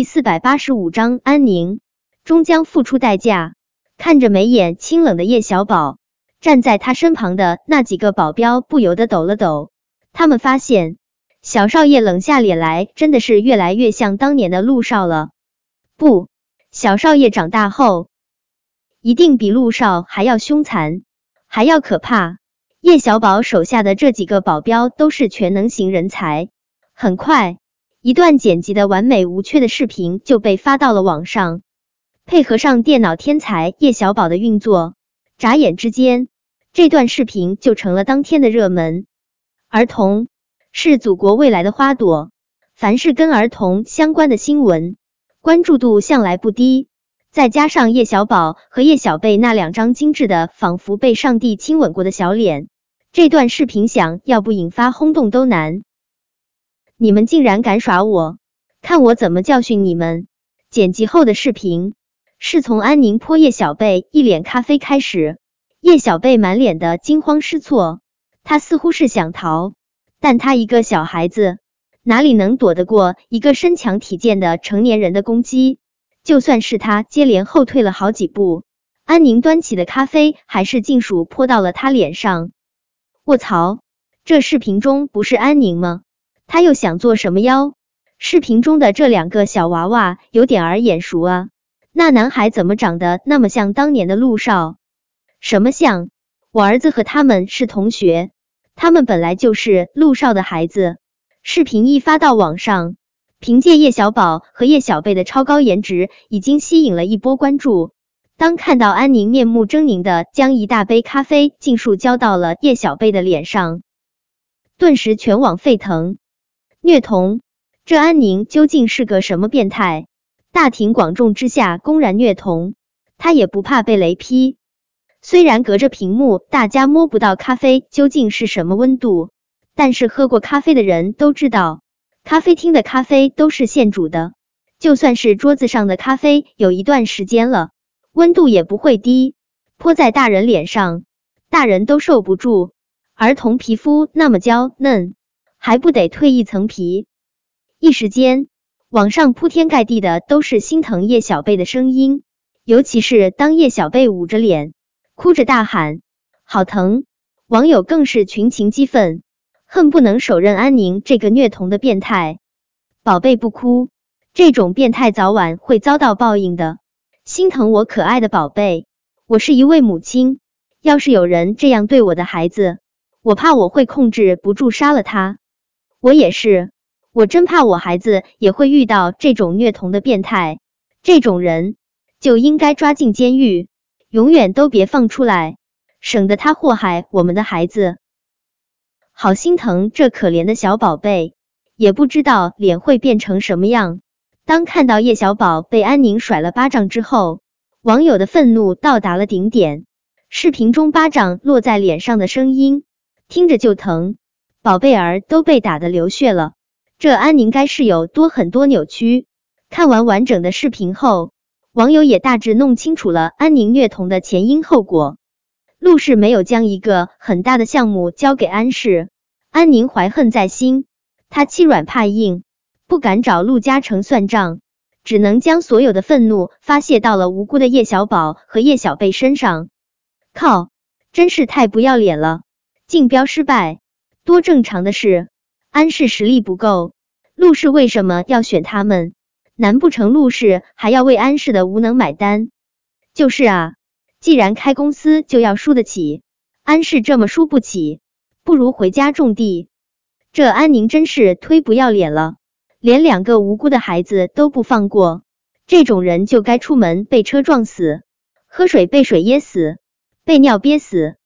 第四百八十五章，安宁终将付出代价。看着眉眼清冷的叶小宝，站在他身旁的那几个保镖不由得抖了抖。他们发现小少爷冷下脸来，真的是越来越像当年的陆少了。不，小少爷长大后一定比陆少还要凶残，还要可怕。叶小宝手下的这几个保镖都是全能型人才。很快。一段剪辑的完美无缺的视频就被发到了网上，配合上电脑天才叶小宝的运作，眨眼之间，这段视频就成了当天的热门。儿童是祖国未来的花朵，凡是跟儿童相关的新闻，关注度向来不低。再加上叶小宝和叶小贝那两张精致的仿佛被上帝亲吻过的小脸，这段视频想要不引发轰动都难。你们竟然敢耍我，看我怎么教训你们！剪辑后的视频是从安宁泼叶小贝一脸咖啡开始，叶小贝满脸的惊慌失措，他似乎是想逃，但他一个小孩子哪里能躲得过一个身强体健的成年人的攻击？就算是他接连后退了好几步，安宁端起的咖啡还是尽数泼到了他脸上。卧槽，这视频中不是安宁吗？他又想做什么妖？视频中的这两个小娃娃有点儿眼熟啊，那男孩怎么长得那么像当年的陆少？什么像？我儿子和他们是同学，他们本来就是陆少的孩子。视频一发到网上，凭借叶小宝和叶小贝的超高颜值，已经吸引了一波关注。当看到安宁面目狰狞的将一大杯咖啡尽数浇到了叶小贝的脸上，顿时全网沸腾。虐童，这安宁究竟是个什么变态？大庭广众之下公然虐童，他也不怕被雷劈？虽然隔着屏幕，大家摸不到咖啡究竟是什么温度，但是喝过咖啡的人都知道，咖啡厅的咖啡都是现煮的，就算是桌子上的咖啡有一段时间了，温度也不会低。泼在大人脸上，大人都受不住，儿童皮肤那么娇嫩。还不得蜕一层皮？一时间，网上铺天盖地的都是心疼叶小贝的声音，尤其是当叶小贝捂着脸，哭着大喊“好疼”，网友更是群情激愤，恨不能手刃安宁这个虐童的变态。宝贝不哭，这种变态早晚会遭到报应的。心疼我可爱的宝贝，我是一位母亲，要是有人这样对我的孩子，我怕我会控制不住杀了他。我也是，我真怕我孩子也会遇到这种虐童的变态，这种人就应该抓进监狱，永远都别放出来，省得他祸害我们的孩子。好心疼这可怜的小宝贝，也不知道脸会变成什么样。当看到叶小宝被安宁甩了巴掌之后，网友的愤怒到达了顶点。视频中巴掌落在脸上的声音，听着就疼。宝贝儿都被打得流血了，这安宁该是有多狠多扭曲？看完完整的视频后，网友也大致弄清楚了安宁虐童的前因后果。陆氏没有将一个很大的项目交给安氏，安宁怀恨在心，他欺软怕硬，不敢找陆嘉诚算账，只能将所有的愤怒发泄到了无辜的叶小宝和叶小贝身上。靠，真是太不要脸了！竞标失败。多正常的事，安氏实力不够，陆氏为什么要选他们？难不成陆氏还要为安氏的无能买单？就是啊，既然开公司就要输得起，安氏这么输不起，不如回家种地。这安宁真是忒不要脸了，连两个无辜的孩子都不放过，这种人就该出门被车撞死，喝水被水噎死，被尿憋死。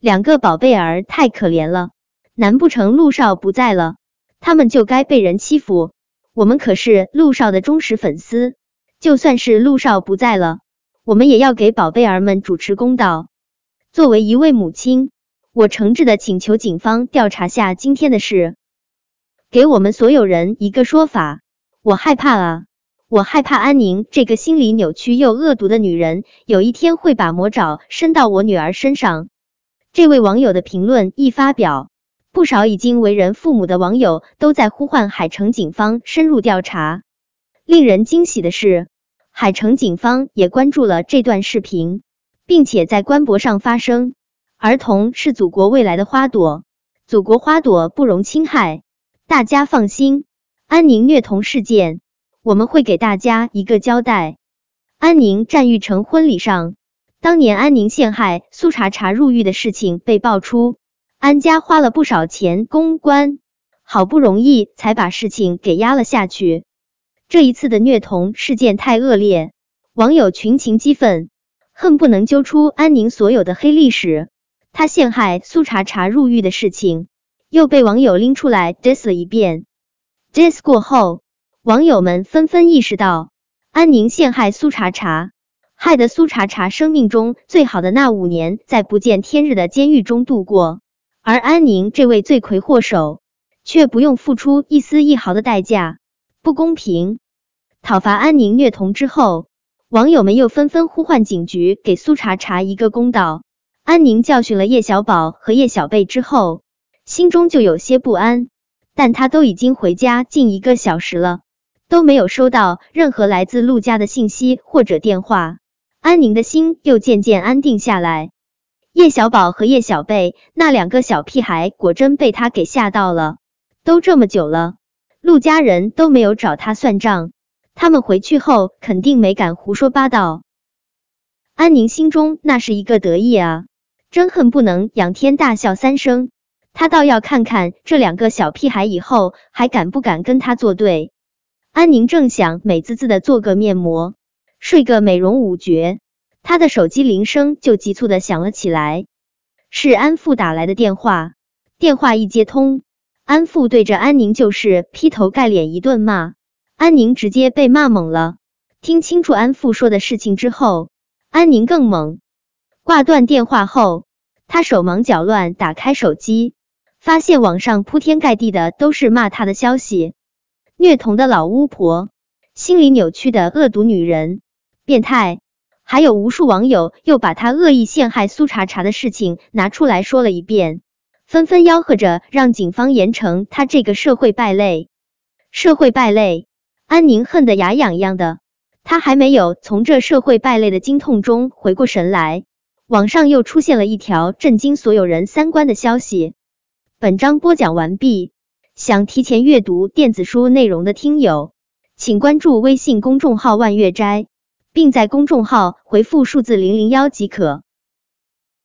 两个宝贝儿太可怜了。难不成陆少不在了，他们就该被人欺负？我们可是陆少的忠实粉丝，就算是陆少不在了，我们也要给宝贝儿们主持公道。作为一位母亲，我诚挚的请求警方调查下今天的事，给我们所有人一个说法。我害怕啊，我害怕安宁这个心理扭曲又恶毒的女人，有一天会把魔爪伸到我女儿身上。这位网友的评论一发表。不少已经为人父母的网友都在呼唤海城警方深入调查。令人惊喜的是，海城警方也关注了这段视频，并且在官博上发声：“儿童是祖国未来的花朵，祖国花朵不容侵害，大家放心。”安宁虐童事件，我们会给大家一个交代。安宁战玉成婚礼上，当年安宁陷害苏茶茶入狱的事情被爆出，安家花了不少钱公关，好不容易才把事情给压了下去。这一次的虐童事件太恶劣，网友群情激愤，恨不能揪出安宁所有的黑历史。他陷害苏茶茶入狱的事情，又被网友拎出来 diss 了一遍。diss 过后，网友们纷纷意识到。安宁陷害苏茶茶，害得苏茶茶生命中最好的那五年在不见天日的监狱中度过，而安宁这位罪魁祸首却不用付出一丝一毫的代价，不公平！讨伐安宁虐童之后，网友们又纷纷呼唤警局给苏茶茶一个公道。安宁教训了叶小宝和叶小贝之后，心中就有些不安，但他都已经回家近一个小时了。都没有收到任何来自陆家的信息或者电话，安宁的心又渐渐安定下来。叶小宝和叶小贝那两个小屁孩果真被他给吓到了。都这么久了，陆家人都没有找他算账，他们回去后肯定没敢胡说八道。安宁心中那是一个得意啊，真恨不能仰天大笑三声。他倒要看看这两个小屁孩以后还敢不敢跟他作对。安宁正想美滋滋的做个面膜，睡个美容五觉，他的手机铃声就急促的响了起来，是安父打来的电话。电话一接通，安父对着安宁就是劈头盖脸一顿骂，安宁直接被骂懵了。听清楚安父说的事情之后，安宁更懵。挂断电话后，他手忙脚乱打开手机，发现网上铺天盖地的都是骂他的消息。虐童的老巫婆，心理扭曲的恶毒女人，变态，还有无数网友又把他恶意陷害苏茶茶的事情拿出来说了一遍，纷纷吆喝着让警方严惩他这个社会败类。社会败类，安宁恨得牙痒痒的，他还没有从这社会败类的惊痛中回过神来，网上又出现了一条震惊所有人三观的消息。本章播讲完毕。想提前阅读电子书内容的听友，请关注微信公众号“万月斋”，并在公众号回复数字零零幺即可。